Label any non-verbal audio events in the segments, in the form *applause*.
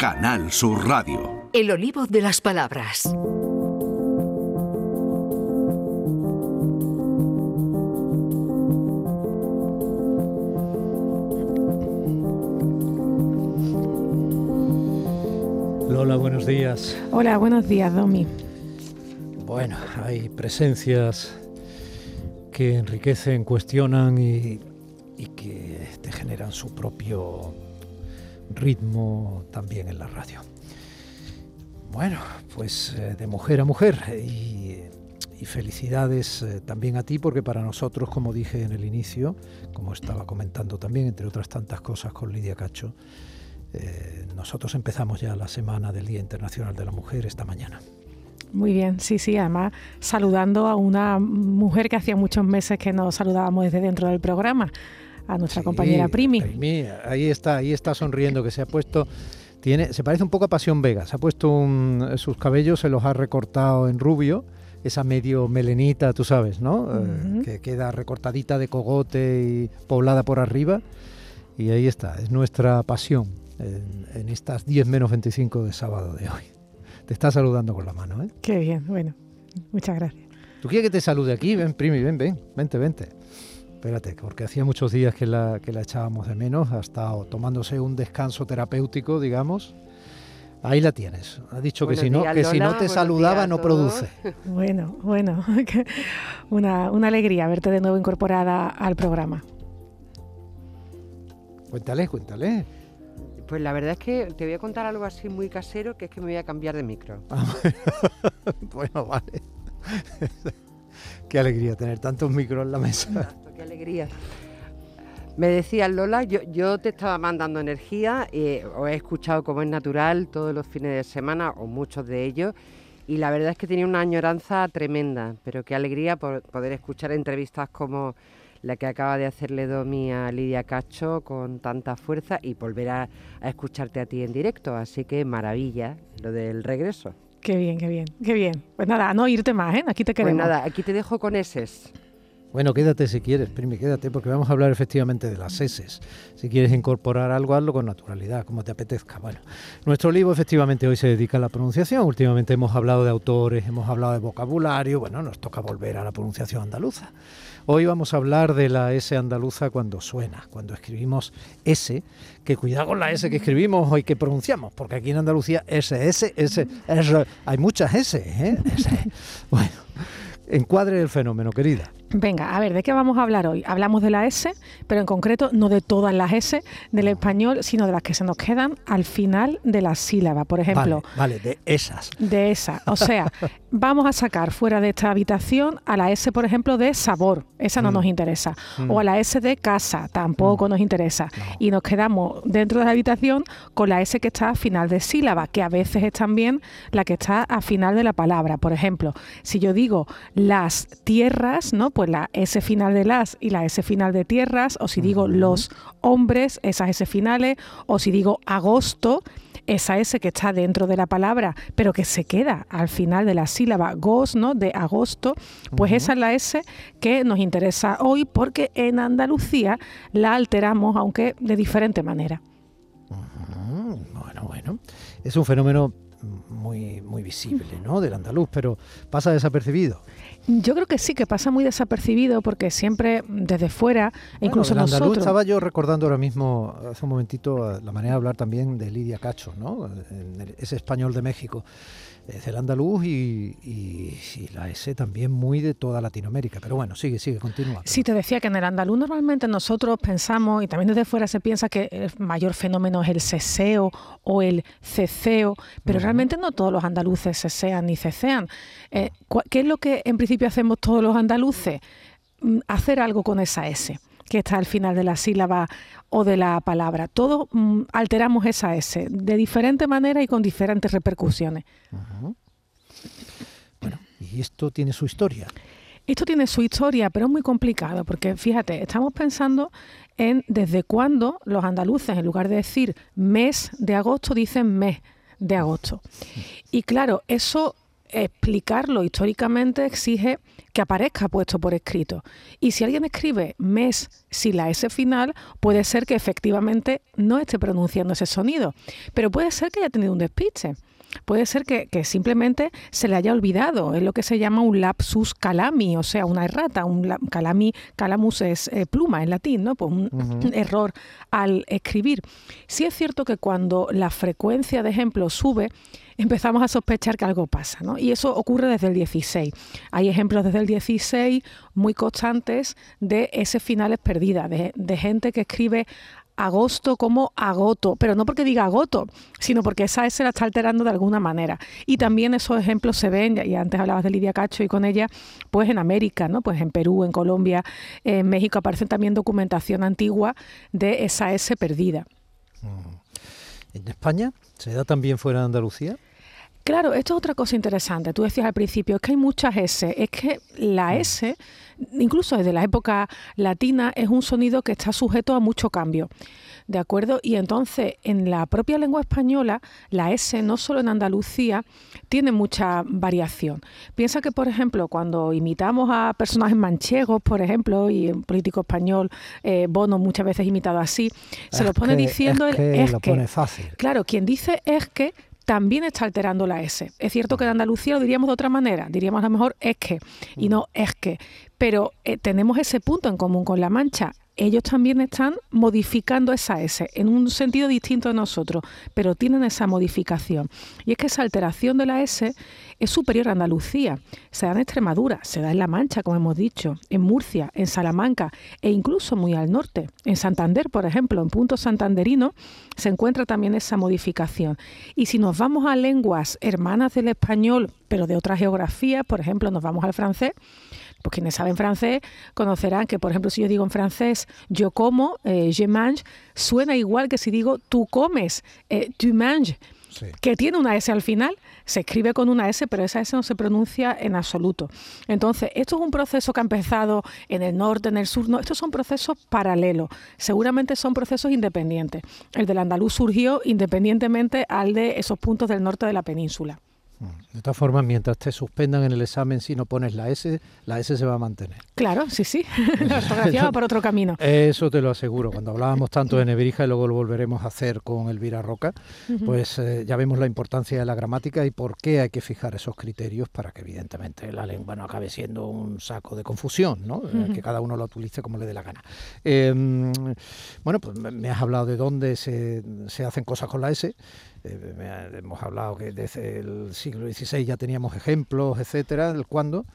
Canal Sur Radio. El olivo de las palabras. Lola, buenos días. Hola, buenos días, Domi. Bueno, hay presencias que enriquecen, cuestionan y, y que te generan su propio ritmo también en la radio. Bueno, pues eh, de mujer a mujer y, felicidades eh, también a ti porque para nosotros, como dije en el inicio, como estaba comentando también, entre otras tantas cosas con Lidia Cacho, eh, nosotros empezamos ya la semana del Día Internacional de la Mujer esta mañana. Muy bien, sí, sí, además saludando a una mujer que hacía muchos meses que nos saludábamos desde dentro del programa, a nuestra compañera Primi. Primi. Ahí está, ahí está sonriendo, que se ha puesto, tiene, se parece un poco a Pasión Vega, se ha puesto sus cabellos, se los ha recortado en rubio, esa medio melenita, tú sabes, ¿no? Eh, que queda recortadita de cogote y poblada por arriba. Y ahí está, es nuestra pasión en, en estas 10 menos 25 de sábado de hoy. Te está saludando con la mano, ¿eh? Qué bien, bueno, muchas gracias. ¿Tú quieres que te salude aquí? Ven, Primi, ven, ven, vente, vente. Espérate, porque hacía muchos días que la, que la echábamos de menos, ha estado tomándose un descanso terapéutico, digamos. Ahí la tienes. Ha dicho que si no, que si no te saludaba no produce. *laughs* Bueno, bueno, *laughs* una, una alegría verte de nuevo incorporada al programa. Cuéntale, cuéntale. Pues la verdad es que te voy a contar algo así muy casero, que es que me voy a cambiar de micro. *laughs* bueno, vale. Qué alegría tener tantos micros en la mesa qué alegría. Me decía Lola, yo, yo te estaba mandando energía, eh, os he escuchado como es natural todos los fines de semana, o muchos de ellos, y la verdad es que tenía una añoranza tremenda, pero qué alegría por poder escuchar entrevistas como la que acaba de hacerle Domi a Lidia Cacho con tanta fuerza y volver a, escucharte a ti en directo, así que maravilla lo del regreso. Qué bien, qué bien, qué bien. Pues nada, no irte más, ¿eh? Aquí te pues queremos. Pues nada, aquí te dejo con eses. Bueno, quédate si quieres, Primi, quédate, porque vamos a hablar efectivamente de las S. Si quieres incorporar algo, hazlo con naturalidad, como te apetezca. Bueno, nuestro libro efectivamente hoy se dedica a la pronunciación. Últimamente hemos hablado de autores, hemos hablado de vocabulario, bueno, nos toca volver a la pronunciación andaluza. Hoy vamos a hablar de la S andaluza cuando suena, cuando escribimos S, que cuidado con la S que escribimos hoy que pronunciamos, porque aquí en Andalucía S, S, S, S, hay muchas S, ¿eh? S. *laughs* Bueno, encuadre el fenómeno, querida. Venga, a ver, ¿de qué vamos a hablar hoy? Hablamos de la S, pero en concreto no de todas las S del español, sino de las que se nos quedan al final de la sílaba. Por ejemplo. Vale, de esas. De esas. O sea, *laughs* vamos a sacar fuera de esta habitación a la S, por ejemplo, de sabor. Esa no mm. nos interesa. O a la S de casa, tampoco mm. nos interesa. Y nos quedamos dentro de la habitación con la S que está a final de sílaba, que a veces es también la que está a final de la palabra. Por ejemplo, si yo digo las tierras, ¿no? Pues la S final de las y la S final de tierras, o si digo los hombres, esas S finales, o si digo agosto, esa S que está dentro de la palabra, pero que se queda al final de la sílaba gos, ¿no? De agosto, pues esa es la S que nos interesa hoy porque en Andalucía la alteramos, aunque de diferente manera. Bueno, bueno. Es un fenómeno muy, muy visible, ¿no? Del andaluz, pero pasa desapercibido. Yo creo que sí, que pasa muy desapercibido porque siempre desde fuera, incluso bueno, nosotros... Estaba yo recordando ahora mismo, hace un momentito, la manera de hablar también de Lidia Cacho, ¿no? ese español de México es el andaluz y, la S también muy de toda Latinoamérica. Pero bueno, sigue, sigue, continúa. Sí, te decía que en el andaluz normalmente nosotros pensamos, y también desde fuera se piensa que el mayor fenómeno es el ceseo o el ceceo, pero realmente no todos los andaluces cesean ni cecean. Eh, ¿Qué es lo que en principio hacemos todos los andaluces? Mm, hacer algo con esa S que está al final de la sílaba o de la palabra. Todos mm, alteramos esa S de diferente manera y con diferentes repercusiones. Bueno, y esto tiene su historia. Esto tiene su historia, pero es muy complicado, porque fíjate, estamos pensando en desde cuándo los andaluces, en lugar de decir mes de agosto, dicen mes de agosto. *laughs* Y claro, eso explicarlo históricamente exige que aparezca puesto por escrito. Y si alguien escribe mes sin la S final, puede ser que efectivamente no esté pronunciando ese sonido, pero puede ser que haya tenido un despiste. Puede ser que, simplemente se le haya olvidado, es lo que se llama un lapsus calami, o sea, una errata, un calami, calamus es eh, pluma en latín, ¿no? Pues un *laughs* error al escribir. Sí es cierto que cuando la frecuencia de ejemplos sube, empezamos a sospechar que algo pasa, ¿no? Y eso ocurre desde el 16. Hay ejemplos desde el 16 muy constantes de ese finales perdidas, de, de gente que escribe agosto como agoto, pero no porque diga agoto, sino porque esa S la está alterando de alguna manera. Y también esos ejemplos se ven, y antes hablabas de Lidia Cacho y con ella, pues en América, ¿no? Pues en Perú, en Colombia, en México aparece también documentación antigua de esa S perdida. Mm. ¿En España se da también fuera de Andalucía? Claro, esto es otra cosa interesante. Tú decías al principio, es que hay muchas S. Es que la mm. S, incluso desde la época latina, es un sonido que está sujeto a mucho cambio. ¿De acuerdo? Y entonces, en la propia lengua española, la S, no solo en Andalucía, tiene mucha variación. Piensa que, por ejemplo, cuando imitamos a personajes manchegos, por ejemplo, y un político español, eh, Bono, muchas veces imitado así, se lo pone diciendo es que, lo pone fácil. Claro, quien dice es que también está alterando la S. Es cierto que en Andalucía lo diríamos de otra manera, diríamos a lo mejor es que y no es que, pero eh, tenemos ese punto en común con La Mancha ellos también están modificando esa S en un sentido distinto de nosotros, pero tienen esa modificación. Y es que esa alteración de la S es superior a Andalucía. Se da en Extremadura, se da en La Mancha, como hemos dicho, en Murcia, en Salamanca e incluso muy al norte. En Santander, por ejemplo, en punto santanderino, se encuentra también esa modificación. Y si nos vamos a lenguas hermanas del español, pero de otra geografía, por ejemplo, nos vamos al francés, pues quienes saben francés conocerán que, por ejemplo, si yo digo en francés yo como, eh, je mange, suena igual que si digo tú comes, eh, tu manges. que tiene una S al final, se escribe con una S, pero esa S no se pronuncia en absoluto. Entonces, esto es un proceso que ha empezado en el norte, en el sur, no, estos son procesos paralelos, seguramente son procesos independientes. El del andaluz surgió independientemente al de esos puntos del norte de la península. De todas formas, mientras te suspendan en el examen si no pones la S, la S se va a mantener. Claro, sí, sí. *laughs* la ortografía va por otro camino. Eso te lo aseguro. Cuando hablábamos tanto de Nebrija y luego lo volveremos a hacer con Elvira Roca, pues eh, ya vemos la importancia de la gramática y por qué hay que fijar esos criterios para que evidentemente la lengua no acabe siendo un saco de confusión, ¿no? Eh, que cada uno lo utilice como le dé la gana. Em, bueno, pues me has hablado de dónde se, se hacen cosas con la S. Eh, hemos hablado que desde el siglo XVI ya teníamos ejemplos, etcétera, del cuándo,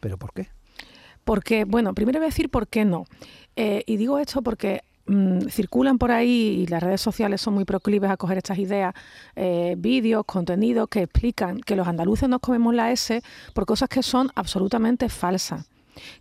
pero ¿por qué? Porque, bueno, primero voy a decir por qué no. Eh, y digo esto porque mm, circulan por ahí y las redes sociales son muy proclives a coger estas ideas, eh, vídeos, contenidos que explican que los andaluces nos comemos la S por cosas que son absolutamente falsas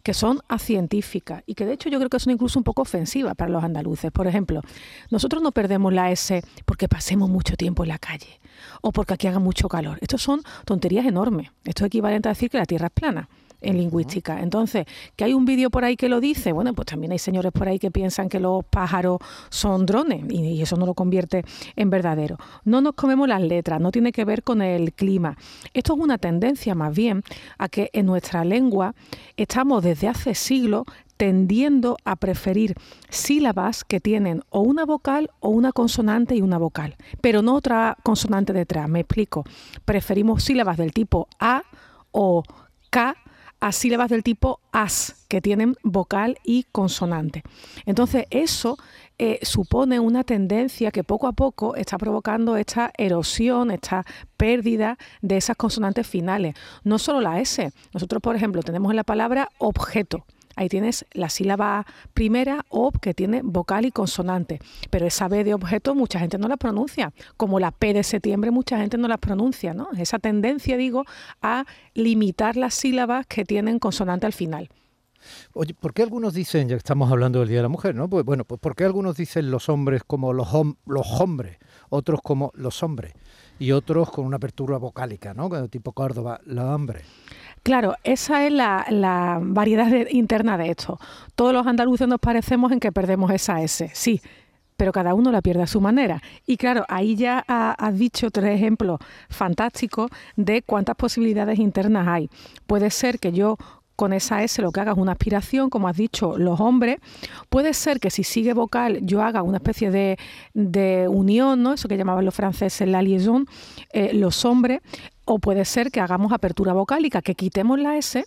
que son acientíficas y que de hecho yo creo que son incluso un poco ofensivas para los andaluces. Por ejemplo, nosotros no perdemos la S porque pasemos mucho tiempo en la calle o porque aquí haga mucho calor. Estos son tonterías enormes. Esto es equivalente a decir que la Tierra es plana en lingüística. Entonces, que hay un vídeo por ahí que lo dice, bueno, pues también hay señores por ahí que piensan que los pájaros son drones y, eso no lo convierte en verdadero. No nos comemos las letras, no tiene que ver con el clima. Esto es una tendencia más bien a que en nuestra lengua estamos desde hace siglos tendiendo a preferir sílabas que tienen o una vocal o una consonante y una vocal, pero no otra consonante detrás. Me explico. Preferimos sílabas del tipo A o K a sílabas del tipo as, que tienen vocal y consonante. Entonces, eso eh, supone una tendencia que poco a poco está provocando esta erosión, esta pérdida de esas consonantes finales. No solo la S. Nosotros, por ejemplo, tenemos en la palabra objeto. Ahí tienes la sílaba primera, ob, que tiene vocal y consonante. Pero esa B de objeto mucha gente no la pronuncia. Como la P de septiembre mucha gente no la pronuncia, ¿no? Esa tendencia, digo, a limitar las sílabas que tienen consonante al final. Oye, ¿por qué algunos dicen, ya estamos hablando del Día de la Mujer, ¿no? Pues bueno, pues ¿por qué algunos dicen los hombres como los, los hombres, otros como los hombres y otros con una apertura vocálica, ¿no? Tipo Córdoba, los hombres. Claro, esa es la, variedad interna de esto. Todos los andaluces nos parecemos en que perdemos esa S, sí, pero cada uno la pierde a su manera. Y claro, ahí ya has dicho tres ejemplos fantásticos de cuántas posibilidades internas hay. Puede ser que yo con esa S lo que haga es una aspiración, como has dicho, los hombres. Puede ser que si sigue vocal yo haga una especie de, de unión, ¿no? eso que llamaban los franceses la liaison, eh, los hombres. O puede ser que hagamos apertura vocálica, que quitemos la S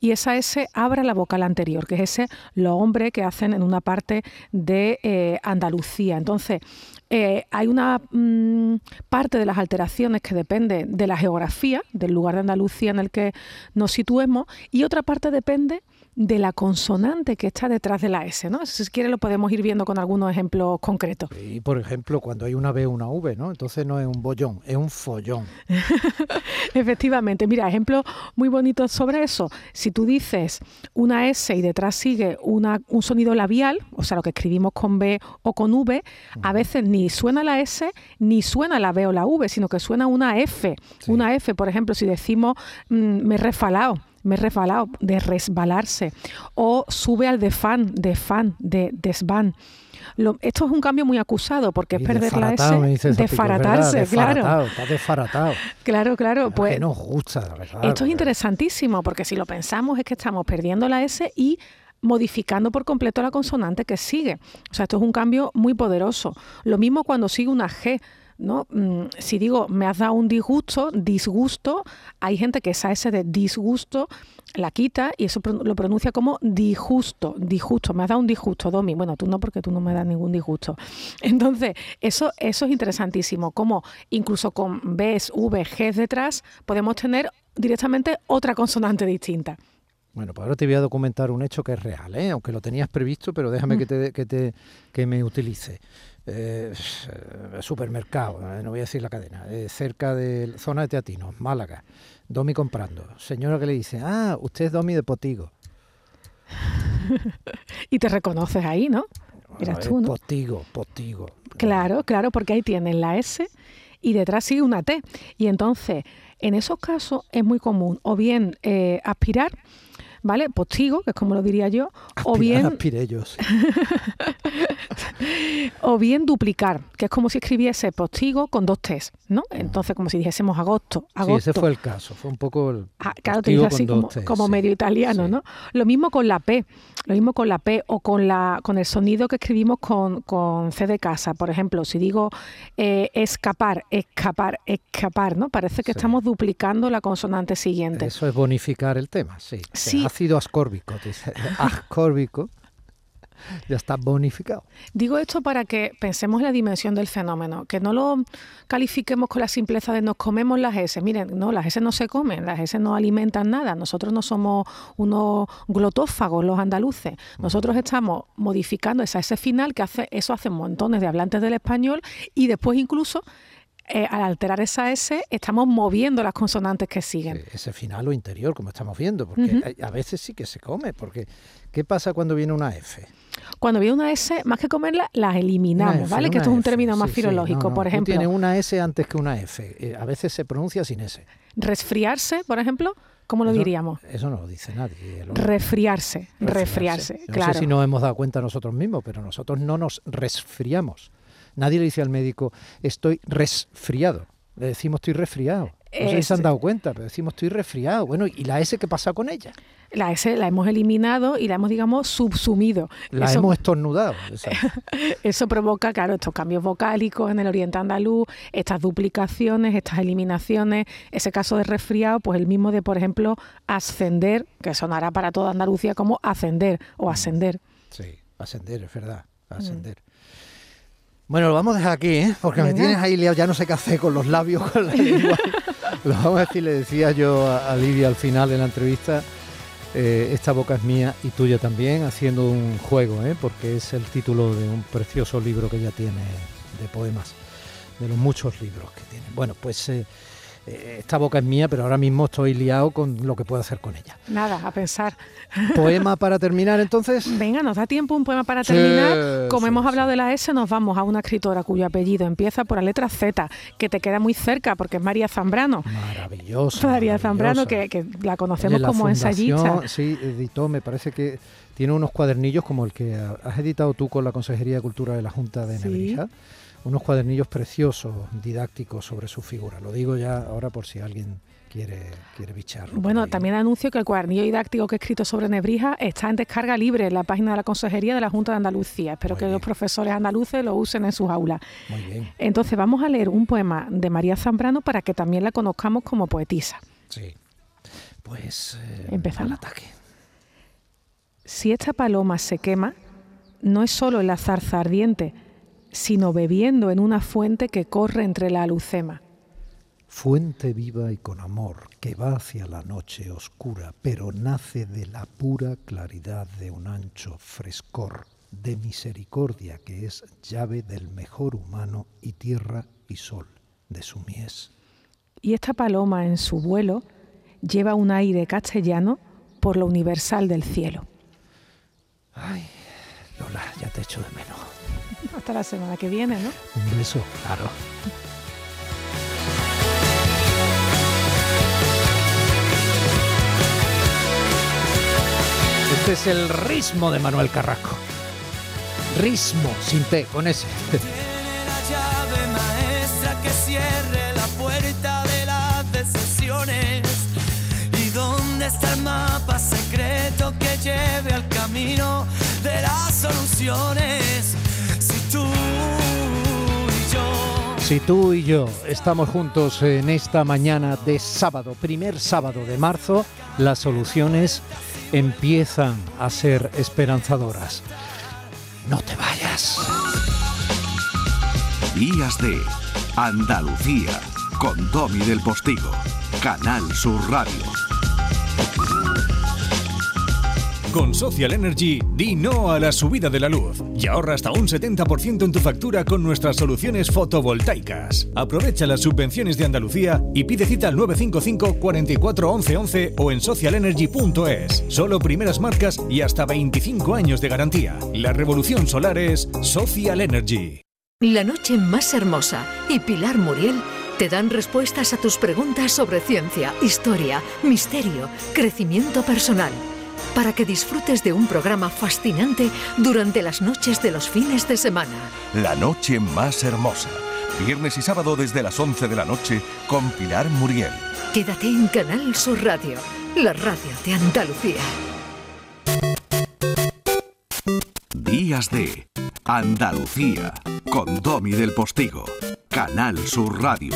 y esa S abra la vocal anterior, que es ese los hombres que hacen en una parte de eh, Andalucía. Entonces, eh, hay una mm, parte de las alteraciones que depende de la geografía, del lugar de Andalucía en el que nos situemos, y otra parte depende de la consonante que está detrás de la S, ¿no? Si quiere lo podemos ir viendo con algunos ejemplos concretos. Y por ejemplo, cuando hay una B o una V, ¿no? Entonces no es un bollón, es un follón. *laughs* Efectivamente, mira, ejemplo muy bonito sobre eso. Si tú dices una S y detrás sigue una, un sonido labial, o sea, lo que escribimos con B o con V, a veces ni suena la S ni suena la B o la V, sino que suena una F. Una F, por ejemplo, si decimos mm, me he refalado me he resbalado, de resbalarse, o sube al fan, de fan, de desván. esto es un cambio muy acusado porque es perder la S, desfaratarse, claro. Está desfaratado. Claro, claro. Pues, nos gusta, la verdad. Esto es interesantísimo porque si lo pensamos es que estamos perdiendo la S y modificando por completo la consonante que sigue. O sea, esto es un cambio muy poderoso. Lo mismo cuando sigue una G. ¿no? Mm, si digo me has dado un disgusto, disgusto, hay gente que esa S de disgusto la quita y eso lo pronuncia como disgusto, disgusto, me has dado un disgusto, Domi. Bueno, tú no, porque tú no me das ningún disgusto. *laughs* Entonces, eso, eso es interesantísimo, como incluso con Bs, V, G detrás, podemos tener directamente otra consonante distinta. Bueno, pues ahora te voy a documentar un hecho que es real, ¿eh? aunque lo tenías previsto, pero déjame mm. que, te, que, te, que me utilice. Eh, supermercado, eh, no voy a decir la cadena, eh, cerca de zona de Teatino, Málaga. Domi comprando. Señora que le dice, ah, usted es Domi de Potigo. *laughs* y te reconoces ahí, ¿no? Eras tú, ¿no? Potigo, Potigo. Claro, claro, porque ahí tienes la S y detrás sigue una T. Y entonces, en esos casos es muy común o bien aspirar ¿vale? Postigo, que es como lo diría yo, o bien... *laughs* o bien duplicar, que es como si escribiese postigo con dos T's, ¿no? Entonces, como si dijésemos agosto, agosto. Sí, ese fue el caso, fue un poco el ah, Claro, te dice así como, medio italiano, ¿no? Lo mismo con la P, lo mismo con la P o con, la, con el sonido que escribimos con, con C de casa. Por ejemplo, si digo eh, escapar, escapar, escapar, ¿no? Parece que estamos duplicando la consonante siguiente. Eso es bonificar el tema, sí. Sí, ácido ascórbico, dice, *laughs* ascórbico, ya está bonificado. Digo esto para que pensemos en la dimensión del fenómeno, que no lo califiquemos con la simpleza de nos comemos las S. Miren, no, las S no se comen, las S no alimentan nada. Nosotros no somos unos glotófagos los andaluces. Nosotros estamos modificando esa S final, que hace, eso hace montones de hablantes del español, y después incluso eh, al alterar esa S estamos moviendo las consonantes que siguen. ese final o interior, como estamos viendo, porque a, veces sí que se come, porque ¿qué pasa cuando viene una F? Cuando viene una S, más que comerla, las eliminamos, ¿vale? Que esto es un término más filológico, por ejemplo. Tiene una S antes que una F. Eh, a veces se pronuncia sin S. Resfriarse, por ejemplo, ¿Cómo lo diríamos? Eso no lo dice nadie. Resfriarse, resfriarse, claro. No sé si nos hemos dado cuenta nosotros mismos, pero nosotros no nos resfriamos. Nadie le dice al médico, estoy resfriado. Le decimos, estoy resfriado. No sé si se han dado cuenta, pero decimos, estoy resfriado. Bueno, ¿y la S qué pasa con ella? La S la hemos eliminado y la hemos, digamos, subsumido. La hemos estornudado. *laughs* Eso provoca, claro, estos cambios vocálicos en el oriente andaluz, estas duplicaciones, estas eliminaciones. Ese caso de resfriado, pues el mismo de, por ejemplo, ascender, que sonará para toda Andalucía como ascender o ascender. Sí, ascender, es verdad, ascender. Bueno, lo vamos a dejar aquí, ¿eh? porque me tienes ahí liado, ya no sé qué hacer con los labios, con la lengua. *laughs* lo vamos a decir, le decía yo a, Lidia al final de la entrevista, eh, esta boca es mía y tuya también, haciendo un juego, ¿eh? porque es el título de un precioso libro que ella tiene de poemas, de los muchos libros que tiene. Bueno, pues eh, esta boca es mía, pero ahora mismo estoy liado con lo que puedo hacer con ella. Nada, a pensar. ¿Poema para terminar entonces? *laughs* Venga, nos da tiempo un poema para terminar. Como hemos hablado de la S, nos vamos a una escritora cuyo apellido empieza por la letra Z, que te queda muy cerca porque es María Zambrano. Maravillosa. María Zambrano, que, la conocemos como ensayista. Sí, editó, me parece que tiene unos cuadernillos como el que has editado tú con la Consejería de Cultura de la Junta de Nebrija unos cuadernillos preciosos, didácticos sobre su figura. Lo digo ya ahora por si alguien quiere, quiere bicharlo. Bueno, también anuncio que el cuadernillo didáctico que he escrito sobre Nebrija está en descarga libre en la página de la Consejería de la Junta de Andalucía. Espero que los profesores andaluces lo usen en sus aulas. Muy bien. Entonces vamos a leer un poema de María Zambrano para que también la conozcamos como poetisa. Sí. Pues eh, empezamos. Al ataque. Si esta paloma se quema, no es solo la zarza ardiente, sino bebiendo en una fuente que corre entre la alucema. Fuente viva y con amor que va hacia la noche oscura, pero nace de la pura claridad de un ancho frescor, de misericordia que es llave del mejor humano y tierra y sol de su mies. Y esta paloma en su vuelo lleva un aire castellano por lo universal del cielo. Ay, Lola, ya te echo de menos. Hasta la semana que viene, ¿no? Un beso, claro. Este es el ritmo de Manuel Carrasco. Ritmo, sin T, con ese. Tiene la llave maestra que cierre la puerta de las decisiones. ¿Y dónde está el mapa secreto que lleve al camino de las soluciones? Si tú y yo estamos juntos en esta mañana de sábado, primer sábado de marzo, las soluciones empiezan a ser esperanzadoras. No te vayas. Días de Andalucía con Domi del Postigo, Canal Sur Radio. Con Social Energy, di no a la subida de la luz y ahorra hasta un 70% en tu factura con nuestras soluciones fotovoltaicas. Aprovecha las subvenciones de Andalucía y pide cita al 955 44 11 11 o en socialenergy.es. Solo primeras marcas y hasta 25 años de garantía. La revolución solar es Social Energy. La noche más hermosa y Pilar Muriel te dan respuestas a tus preguntas sobre ciencia, historia, misterio, crecimiento personal para que disfrutes de un programa fascinante durante las noches de los fines de semana. La noche más hermosa. Viernes y sábado desde las 11 de la noche con Pilar Muriel. Quédate en Canal Sur Radio, la radio de Andalucía. Días de Andalucía con Domi del Postigo. Canal Sur Radio.